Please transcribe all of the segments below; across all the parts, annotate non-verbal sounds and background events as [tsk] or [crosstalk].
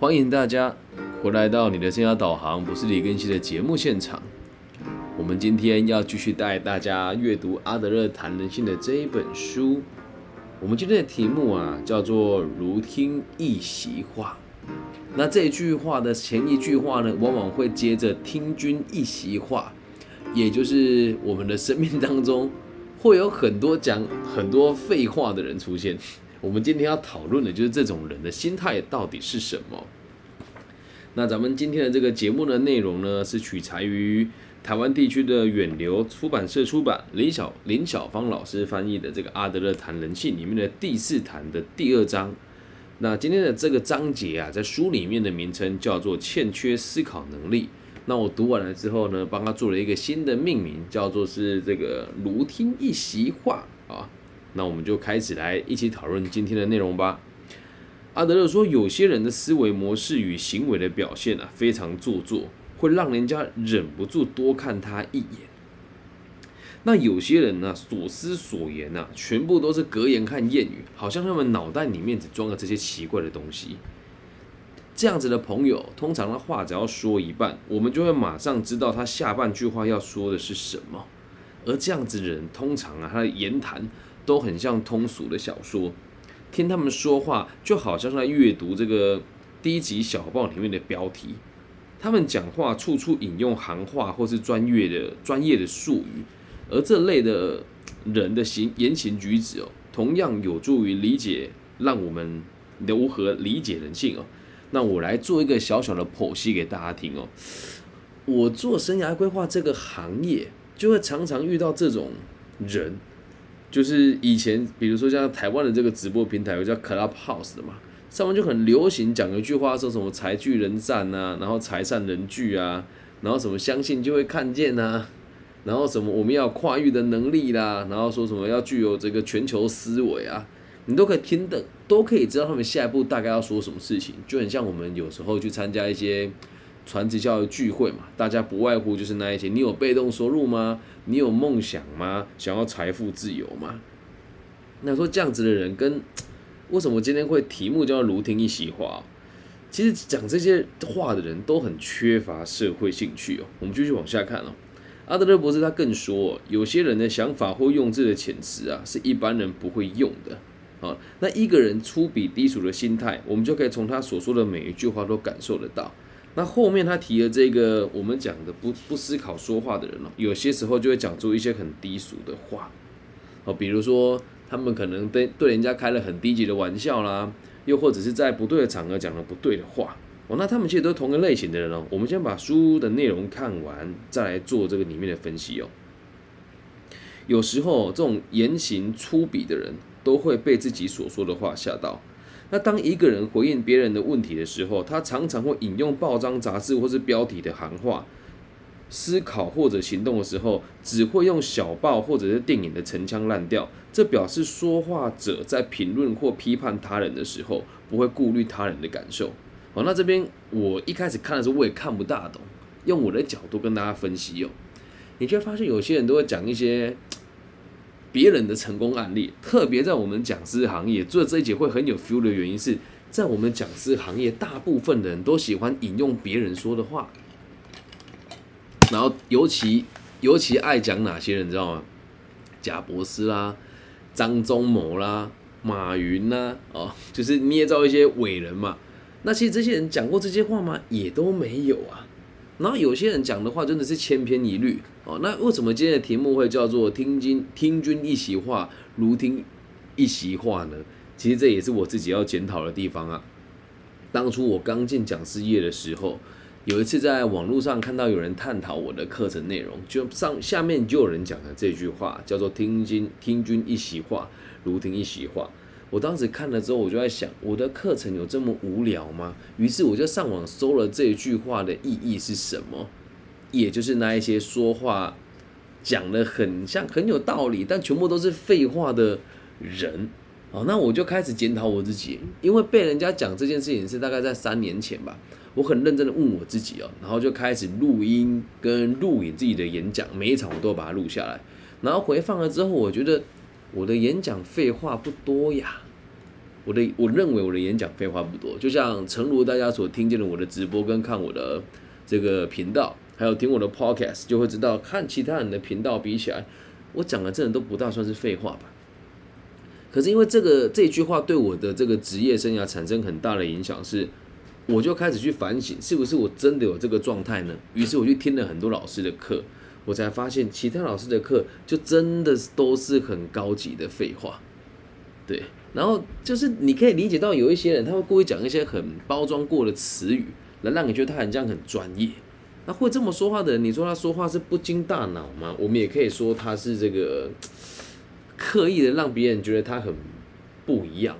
欢迎大家回来到你的生涯导航，不是李根熙的节目现场。我们今天要继续带大家阅读阿德勒谈人性的这一本书。我们今天的题目啊，叫做“如听一席话”。那这句话的前一句话呢，往往会接着“听君一席话”，也就是我们的生命当中会有很多讲很多废话的人出现。我们今天要讨论的就是这种人的心态到底是什么。那咱们今天的这个节目的内容呢，是取材于台湾地区的远流出版社出版林小林小芳老师翻译的这个《阿德勒谈人性》里面的第四谈的第二章。那今天的这个章节啊，在书里面的名称叫做“欠缺思考能力”。那我读完了之后呢，帮他做了一个新的命名，叫做是这个“如听一席话”啊。那我们就开始来一起讨论今天的内容吧。阿德勒说，有些人的思维模式与行为的表现啊，非常做作，会让人家忍不住多看他一眼。那有些人呢，所思所言啊，全部都是格言和谚语，好像他们脑袋里面只装了这些奇怪的东西。这样子的朋友，通常的话只要说一半，我们就会马上知道他下半句话要说的是什么。而这样子的人，通常啊，他的言谈。都很像通俗的小说，听他们说话就好像在阅读这个低级小报里面的标题。他们讲话处处引用行话或是专业的专业的术语，而这类的人的行言行举止哦，同样有助于理解，让我们如何理解人性哦。那我来做一个小小的剖析给大家听哦。我做生涯规划这个行业，就会常常遇到这种人。就是以前，比如说像台湾的这个直播平台，有叫 Clubhouse 的嘛，上面就很流行讲一句话，说什么财聚人散啊，然后财散人聚啊，然后什么相信就会看见呐，然后什么我们要跨越的能力啦，然后说什么要具有这个全球思维啊，你都可以听的，都可以知道他们下一步大概要说什么事情，就很像我们有时候去参加一些。传直教育聚会嘛，大家不外乎就是那一些。你有被动收入吗？你有梦想吗？想要财富自由吗？那说这样子的人跟为什么今天会题目叫如听一席话？其实讲这些话的人都很缺乏社会兴趣哦。我们继续往下看哦。阿德勒博士他更说，有些人的想法或用字的遣词啊，是一般人不会用的。啊，那一个人粗鄙低俗的心态，我们就可以从他所说的每一句话都感受得到。那后面他提的这个，我们讲的不不思考说话的人哦，有些时候就会讲出一些很低俗的话，哦，比如说他们可能对对人家开了很低级的玩笑啦，又或者是在不对的场合讲了不对的话，哦，那他们其实都同个类型的人哦。我们先把书的内容看完，再来做这个里面的分析哦。有时候这种言行粗鄙的人，都会被自己所说的话吓到。那当一个人回应别人的问题的时候，他常常会引用报章杂志或是标题的行话；思考或者行动的时候，只会用小报或者是电影的陈腔滥调。这表示说话者在评论或批判他人的时候，不会顾虑他人的感受。好，那这边我一开始看的时候，我也看不大懂。用我的角度跟大家分析哦，你就会发现有些人都会讲一些。别人的成功案例，特别在我们讲师行业做这一节会很有 feel 的原因是在我们讲师行业，大部分人都喜欢引用别人说的话，然后尤其尤其爱讲哪些人，知道吗？贾博士啦、张忠谋啦、马云呐，哦，就是捏造一些伟人嘛。那其实这些人讲过这些话吗？也都没有啊。然后有些人讲的话真的是千篇一律哦。那为什么今天的题目会叫做“听君听君一席话，如听一席话”呢？其实这也是我自己要检讨的地方啊。当初我刚进讲师业的时候，有一次在网络上看到有人探讨我的课程内容，就上下面就有人讲了这句话，叫做“听君听君一席话，如听一席话”。我当时看了之后，我就在想，我的课程有这么无聊吗？于是我就上网搜了这句话的意义是什么，也就是那一些说话讲的很像很有道理，但全部都是废话的人。哦，那我就开始检讨我自己，因为被人家讲这件事情是大概在三年前吧，我很认真的问我自己哦，然后就开始录音跟录影自己的演讲，每一场我都把它录下来，然后回放了之后，我觉得。我的演讲废话不多呀，我的我认为我的演讲废话不多，就像诚如大家所听见的我的直播跟看我的这个频道，还有听我的 podcast，就会知道看其他人的频道比起来，我讲的真的都不大算是废话吧。可是因为这个这句话对我的这个职业生涯产生很大的影响，是我就开始去反省，是不是我真的有这个状态呢？于是我去听了很多老师的课，我才发现其他老师的课就真的都是很高级的废话，对。然后就是你可以理解到有一些人他会故意讲一些很包装过的词语，来让你觉得他很像很专业。那会这么说话的人，你说他说话是不经大脑吗？我们也可以说他是这个。刻意的让别人觉得他很不一样。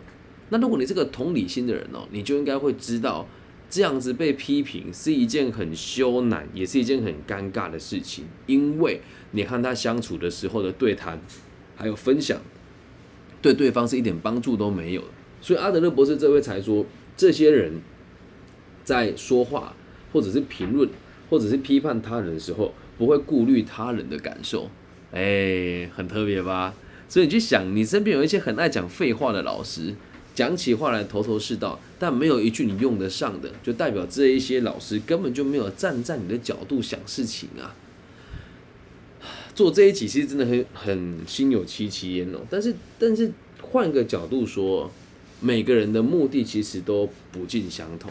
那如果你是个同理心的人哦，你就应该会知道，这样子被批评是一件很羞赧，也是一件很尴尬的事情。因为你和他相处的时候的对谈，还有分享，对对方是一点帮助都没有。所以阿德勒博士这位才说，这些人在说话，或者是评论，或者是批判他人的时候，不会顾虑他人的感受。哎，很特别吧？所以你去想，你身边有一些很爱讲废话的老师，讲起话来头头是道，但没有一句你用得上的，就代表这一些老师根本就没有站在你的角度想事情啊。做这一集其实真的很很心有戚戚焉哦。但是但是换个角度说，每个人的目的其实都不尽相同。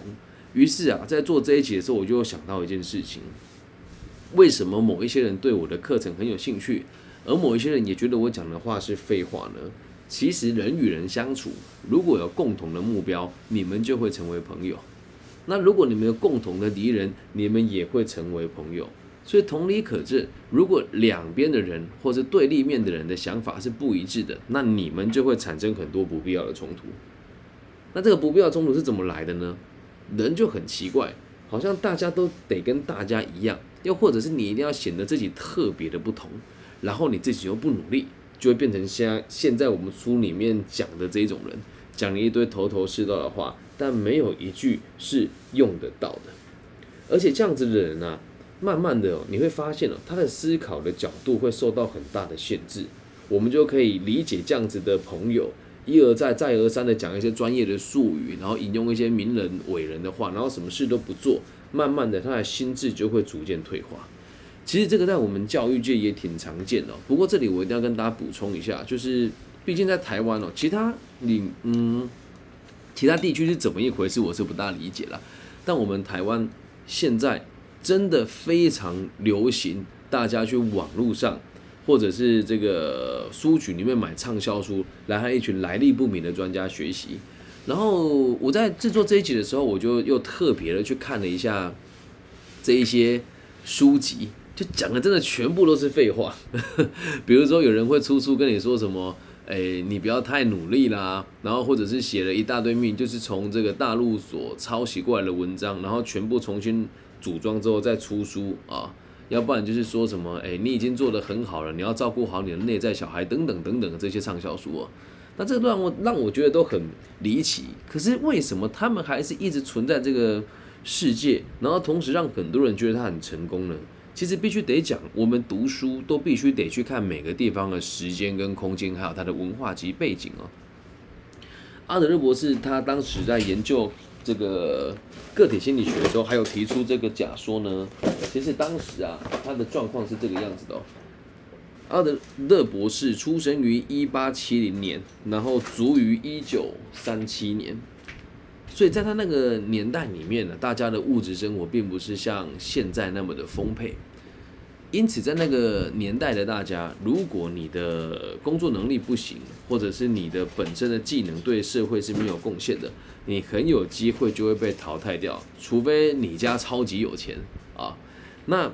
于是啊，在做这一集的时候，我就想到一件事情：为什么某一些人对我的课程很有兴趣？而某一些人也觉得我讲的话是废话呢。其实人与人相处，如果有共同的目标，你们就会成为朋友。那如果你们有共同的敌人，你们也会成为朋友。所以同理可证，如果两边的人或者对立面的人的想法是不一致的，那你们就会产生很多不必要的冲突。那这个不必要冲突是怎么来的呢？人就很奇怪，好像大家都得跟大家一样，又或者是你一定要显得自己特别的不同。然后你自己又不努力，就会变成现在现在我们书里面讲的这种人，讲了一堆头头是道的话，但没有一句是用得到的。而且这样子的人呢，慢慢的你会发现哦，他的思考的角度会受到很大的限制。我们就可以理解这样子的朋友，一而再再而三的讲一些专业的术语，然后引用一些名人伟人的话，然后什么事都不做，慢慢的他的心智就会逐渐退化。其实这个在我们教育界也挺常见的，不过这里我一定要跟大家补充一下，就是毕竟在台湾哦，其他你嗯，其他地区是怎么一回事，我是不大理解了。但我们台湾现在真的非常流行，大家去网络上或者是这个书局里面买畅销书，来和一群来历不明的专家学习。然后我在制作这一集的时候，我就又特别的去看了一下这一些书籍。就讲的真的全部都是废话，[laughs] 比如说有人会出书跟你说什么，哎，你不要太努力啦，然后或者是写了一大堆命，就是从这个大陆所抄袭过来的文章，然后全部重新组装之后再出书啊，要不然就是说什么，哎，你已经做得很好了，你要照顾好你的内在小孩等等等等这些畅销书啊，那这个让我让我觉得都很离奇，可是为什么他们还是一直存在这个世界，然后同时让很多人觉得他很成功呢？其实必须得讲，我们读书都必须得去看每个地方的时间跟空间，还有它的文化及背景哦。阿德勒博士他当时在研究这个个体心理学的时候，还有提出这个假说呢。其实当时啊，他的状况是这个样子的。阿德勒博士出生于一八七零年，然后卒于一九三七年。所以在他那个年代里面呢，大家的物质生活并不是像现在那么的丰沛，因此在那个年代的大家，如果你的工作能力不行，或者是你的本身的技能对社会是没有贡献的，你很有机会就会被淘汰掉，除非你家超级有钱啊。那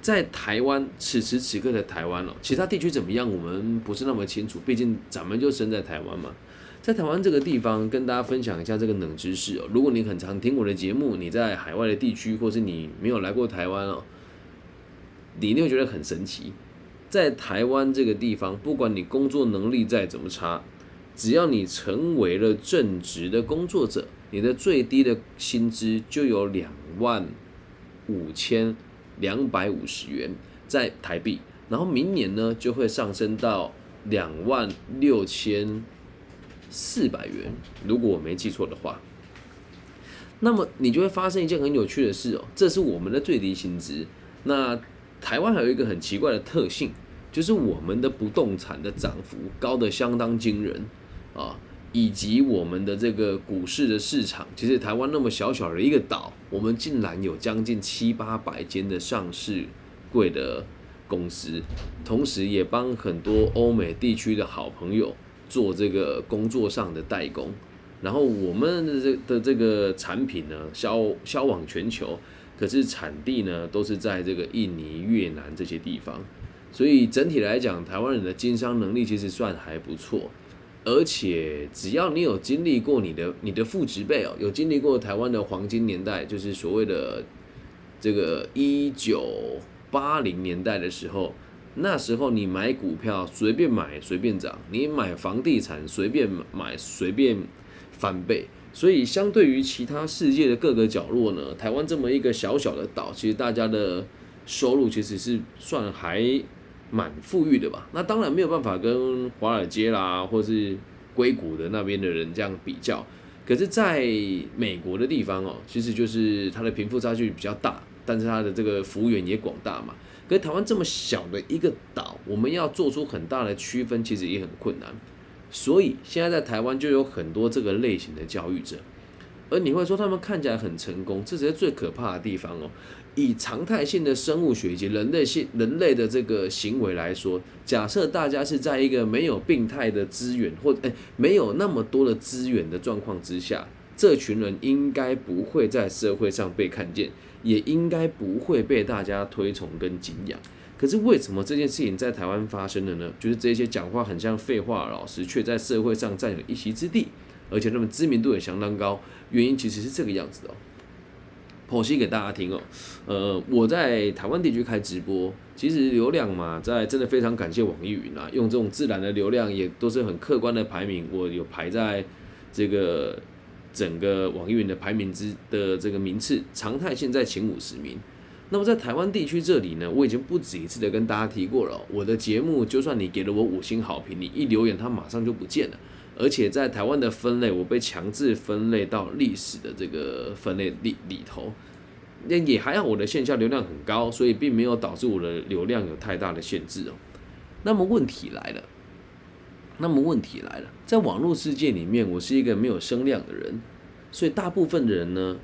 在台湾此时此刻的台湾哦，其他地区怎么样，我们不是那么清楚，毕竟咱们就生在台湾嘛。在台湾这个地方，跟大家分享一下这个冷知识哦。如果你很常听我的节目，你在海外的地区，或是你没有来过台湾哦，你一定会觉得很神奇。在台湾这个地方，不管你工作能力再怎么差，只要你成为了正职的工作者，你的最低的薪资就有两万五千两百五十元在台币，然后明年呢就会上升到两万六千。四百元，如果我没记错的话。那么你就会发生一件很有趣的事哦，这是我们的最低薪资。那台湾还有一个很奇怪的特性，就是我们的不动产的涨幅高的相当惊人啊，以及我们的这个股市的市场，其实台湾那么小小的一个岛，我们竟然有将近七八百间的上市贵的公司，同时也帮很多欧美地区的好朋友做这个工作上的代工。然后我们的的这个产品呢，销销往全球，可是产地呢都是在这个印尼、越南这些地方，所以整体来讲，台湾人的经商能力其实算还不错，而且只要你有经历过你的你的父执辈哦，有经历过台湾的黄金年代，就是所谓的这个一九八零年代的时候，那时候你买股票随便买随便涨，你买房地产随便买随便。翻倍，所以相对于其他世界的各个角落呢，台湾这么一个小小的岛，其实大家的收入其实是算还蛮富裕的吧。那当然没有办法跟华尔街啦，或是硅谷的那边的人这样比较。可是，在美国的地方哦，其实就是它的贫富差距比较大，但是它的这个服务员也广大嘛。可是台湾这么小的一个岛，我们要做出很大的区分，其实也很困难。所以现在在台湾就有很多这个类型的教育者，而你会说他们看起来很成功，这才是最可怕的地方哦。以常态性的生物学以及人类性人类的这个行为来说，假设大家是在一个没有病态的资源或诶没有那么多的资源的状况之下，这群人应该不会在社会上被看见，也应该不会被大家推崇跟敬仰。可是为什么这件事情在台湾发生了呢？就是这些讲话很像废话的老师，却在社会上占有一席之地，而且他们知名度也相当高。原因其实是这个样子的哦。剖析给大家听哦。呃，我在台湾地区开直播，其实流量嘛，在真的非常感谢网易云啊，用这种自然的流量也都是很客观的排名，我有排在这个整个网易云的排名之的这个名次，常态现在前五十名。那么在台湾地区这里呢，我已经不止一次的跟大家提过了，我的节目就算你给了我五星好评，你一留言它马上就不见了。而且在台湾的分类，我被强制分类到历史的这个分类里里头，那也还好，我的线下流量很高，所以并没有导致我的流量有太大的限制哦。那么问题来了，那么问题来了，在网络世界里面，我是一个没有声量的人，所以大部分的人呢，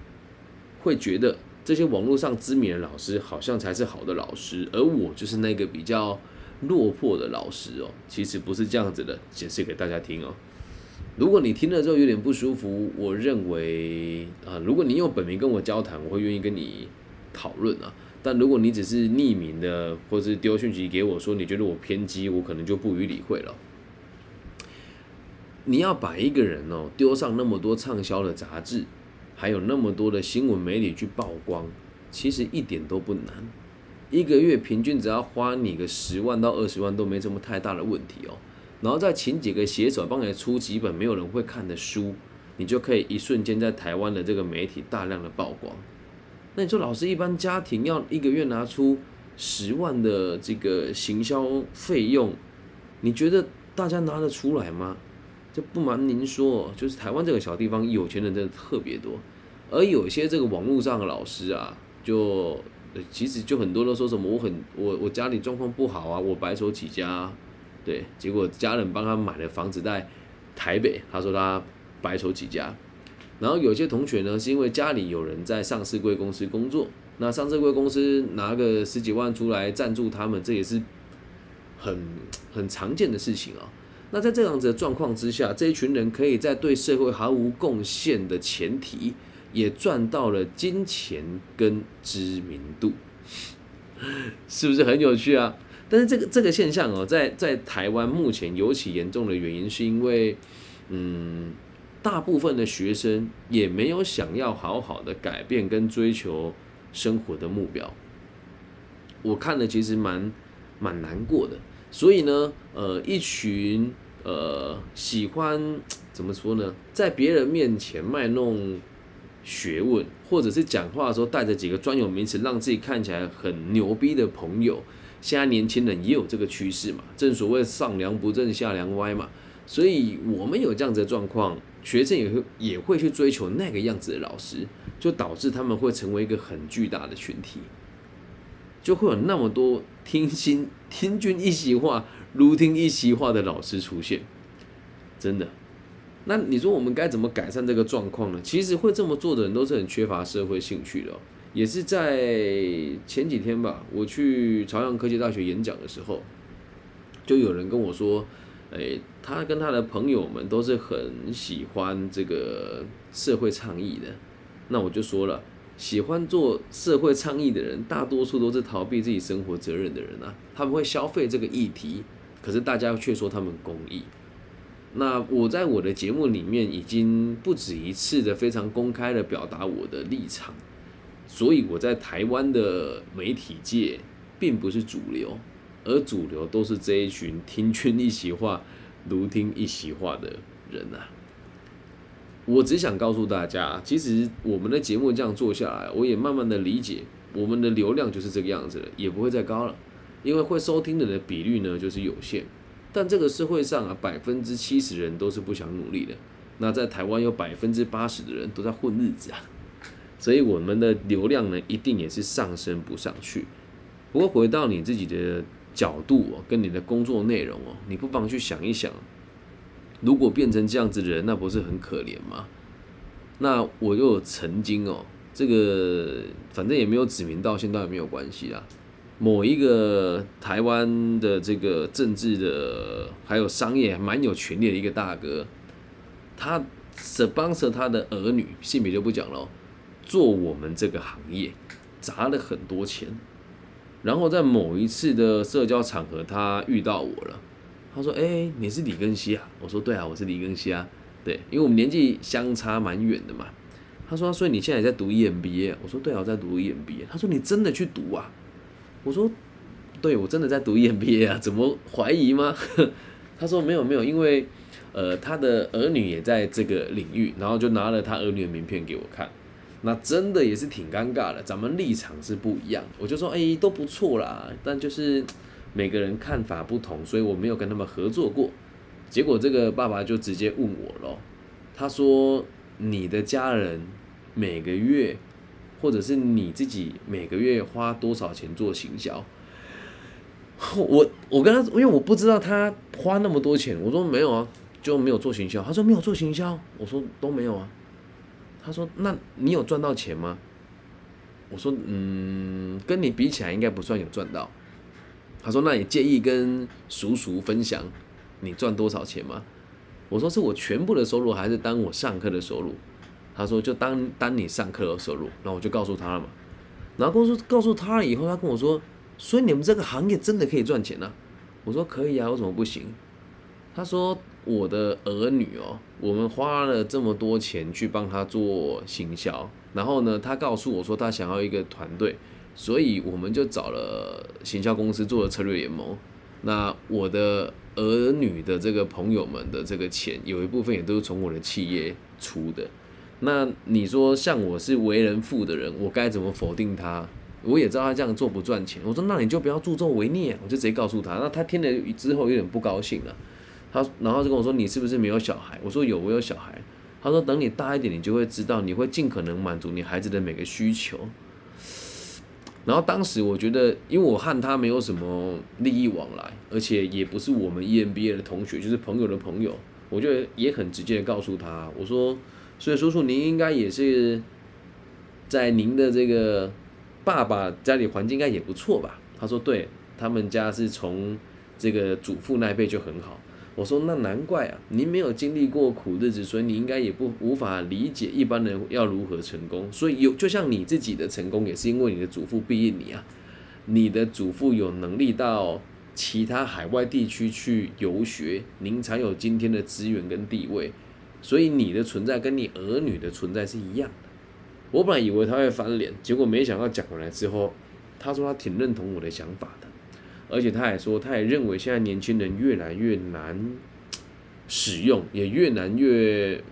会觉得。这些网络上知名的老师好像才是好的老师，而我就是那个比较落魄的老师哦。其实不是这样子的，解释给大家听哦。如果你听了之后有点不舒服，我认为啊，如果你用本名跟我交谈，我会愿意跟你讨论啊。但如果你只是匿名的，或是丢讯息给我说你觉得我偏激，我可能就不予理会了。你要把一个人哦丢上那么多畅销的杂志。还有那么多的新闻媒体去曝光，其实一点都不难。一个月平均只要花你个十万到二十万都没什么太大的问题哦。然后再请几个写手帮你出几本没有人会看的书，你就可以一瞬间在台湾的这个媒体大量的曝光。那你说老师，一般家庭要一个月拿出十万的这个行销费用，你觉得大家拿得出来吗？这不瞒您说，就是台湾这个小地方，有钱人真的特别多，而有些这个网络上的老师啊，就其实就很多都说什么我很我我家里状况不好啊，我白手起家，对，结果家人帮他买了房子在台北，他说他白手起家，然后有些同学呢是因为家里有人在上市贵公司工作，那上市贵公司拿个十几万出来赞助他们，这也是很很常见的事情啊。那在这样子的状况之下，这一群人可以在对社会毫无贡献的前提，也赚到了金钱跟知名度，[laughs] 是不是很有趣啊？但是这个这个现象哦，在在台湾目前尤其严重的原因，是因为嗯，大部分的学生也没有想要好好的改变跟追求生活的目标。我看了其实蛮蛮难过的，所以呢，呃，一群。呃，喜欢 [tsk] 怎么说呢？在别人面前卖弄学问，或者是讲话的时候带着几个专有名词，让自己看起来很牛逼的朋友，现在年轻人也有这个趋势嘛？正所谓上梁不正下梁歪嘛。所以我们有这样子的状况，学生也会也会去追求那个样子的老师，就导致他们会成为一个很巨大的群体，就会有那么多听心听君一席话，如听一席话的老师出现，真的。那你说我们该怎么改善这个状况呢？其实会这么做的人都是很缺乏社会兴趣的。也是在前几天吧，我去朝阳科技大学演讲的时候，就有人跟我说，诶，他跟他的朋友们都是很喜欢这个社会倡议的。那我就说了，喜欢做社会倡议的人，大多数都是逃避自己生活责任的人啊。他们会消费这个议题，可是大家却说他们公益。那我在我的节目里面已经不止一次的非常公开的表达我的立场。所以我在台湾的媒体界并不是主流，而主流都是这一群听君一席话，如听一席话的人呐。我只想告诉大家，其实我们的节目这样做下来，我也慢慢的理解，我们的流量就是这个样子了，也不会再高了，因为会收听的人比率呢就是有限。但这个社会上啊，百分之七十人都是不想努力的，那在台湾有百分之八十的人都在混日子啊。所以我们的流量呢，一定也是上升不上去。不过回到你自己的角度哦，跟你的工作内容哦，你不妨去想一想，如果变成这样子的人，那不是很可怜吗？那我又曾经哦，这个反正也没有指名道姓，倒也没有关系啦。某一个台湾的这个政治的还有商业蛮有权力的一个大哥，他 sponsor 他的儿女，性别就不讲了。做我们这个行业砸了很多钱，然后在某一次的社交场合，他遇到我了。他说：“哎，你是李根熙啊？”我说：“对啊，我是李根熙啊。”对，因为我们年纪相差蛮远的嘛。他说：“所以你现在在读 EMBA？” 我说：“对啊，我在读 EMBA。”他说：“你真的去读啊？”我说：“对，我真的在读 EMBA 啊，怎么怀疑吗？” [laughs] 他说：“没有没有，因为呃，他的儿女也在这个领域，然后就拿了他儿女的名片给我看。”那真的也是挺尴尬的，咱们立场是不一样。我就说，哎，都不错啦，但就是每个人看法不同，所以我没有跟他们合作过。结果这个爸爸就直接问我咯，他说：“你的家人每个月，或者是你自己每个月花多少钱做行销？” [laughs] 我我跟他，因为我不知道他花那么多钱，我说没有啊，就没有做行销。他说没有做行销，我说都没有啊。他说：“那你有赚到钱吗？”我说：“嗯，跟你比起来，应该不算有赚到。”他说：“那你介意跟叔叔分享你赚多少钱吗？”我说：“是我全部的收入，还是当我上课的收入？”他说：“就当当你上课的收入。”然后我就告诉他了嘛。然后告诉告诉他了以后，他跟我说：“所以你们这个行业真的可以赚钱呢？”我说：“可以啊，为什么不行？”他说。我的儿女哦，我们花了这么多钱去帮他做行销，然后呢，他告诉我说他想要一个团队，所以我们就找了行销公司做了策略联盟。那我的儿女的这个朋友们的这个钱，有一部分也都是从我的企业出的。那你说像我是为人父的人，我该怎么否定他？我也知道他这样做不赚钱。我说那你就不要助纣为虐，我就直接告诉他。那他听了之后有点不高兴了。他然后就跟我说：“你是不是没有小孩？”我说：“有，我有小孩。”他说：“等你大一点，你就会知道，你会尽可能满足你孩子的每个需求。”然后当时我觉得，因为我和他没有什么利益往来，而且也不是我们 EMBA 的同学，就是朋友的朋友，我就也很直接的告诉他：“我说，所以叔叔您应该也是在您的这个爸爸家里环境应该也不错吧？”他说：“对他们家是从这个祖父那辈就很好。”我说那难怪啊，您没有经历过苦日子，所以你应该也不无法理解一般人要如何成功。所以有就像你自己的成功，也是因为你的祖父庇应你啊，你的祖父有能力到其他海外地区去游学，您才有今天的资源跟地位。所以你的存在跟你儿女的存在是一样的。我本来以为他会翻脸，结果没想到讲回来之后，他说他挺认同我的想法的。而且他还说，他也认为现在年轻人越来越难 [tsk] 使用，也越难越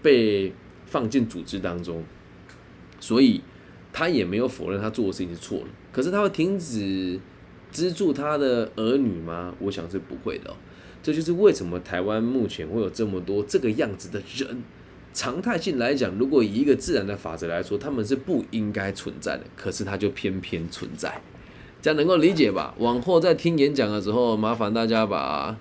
被放进组织当中，所以他也没有否认他做的事情是错的。可是他会停止资助他的儿女吗？我想是不会的。这就是为什么台湾目前会有这么多这个样子的人。常态性来讲，如果以一个自然的法则来说，他们是不应该存在的，可是它就偏偏存在，这样能够理解吧？往后在听演讲的时候，麻烦大家把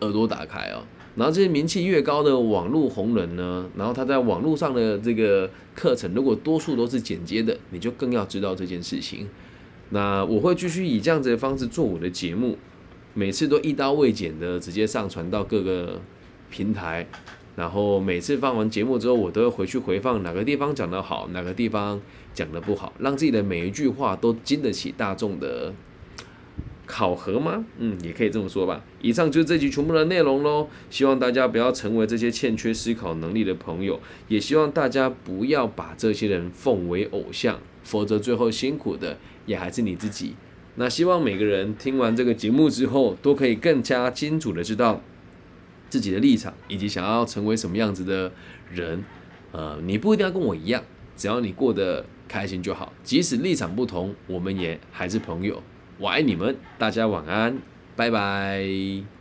耳朵打开哦。然后这些名气越高的网络红人呢，然后他在网络上的这个课程，如果多数都是剪接的，你就更要知道这件事情。那我会继续以这样子的方式做我的节目，每次都一刀未剪的直接上传到各个平台。然后每次放完节目之后，我都会回去回放哪个地方讲得好，哪个地方讲得不好，让自己的每一句话都经得起大众的考核吗？嗯，也可以这么说吧。以上就是这集全部的内容喽。希望大家不要成为这些欠缺思考能力的朋友，也希望大家不要把这些人奉为偶像，否则最后辛苦的也还是你自己。那希望每个人听完这个节目之后，都可以更加清楚的知道。自己的立场以及想要成为什么样子的人，呃，你不一定要跟我一样，只要你过得开心就好。即使立场不同，我们也还是朋友。我爱你们，大家晚安，拜拜。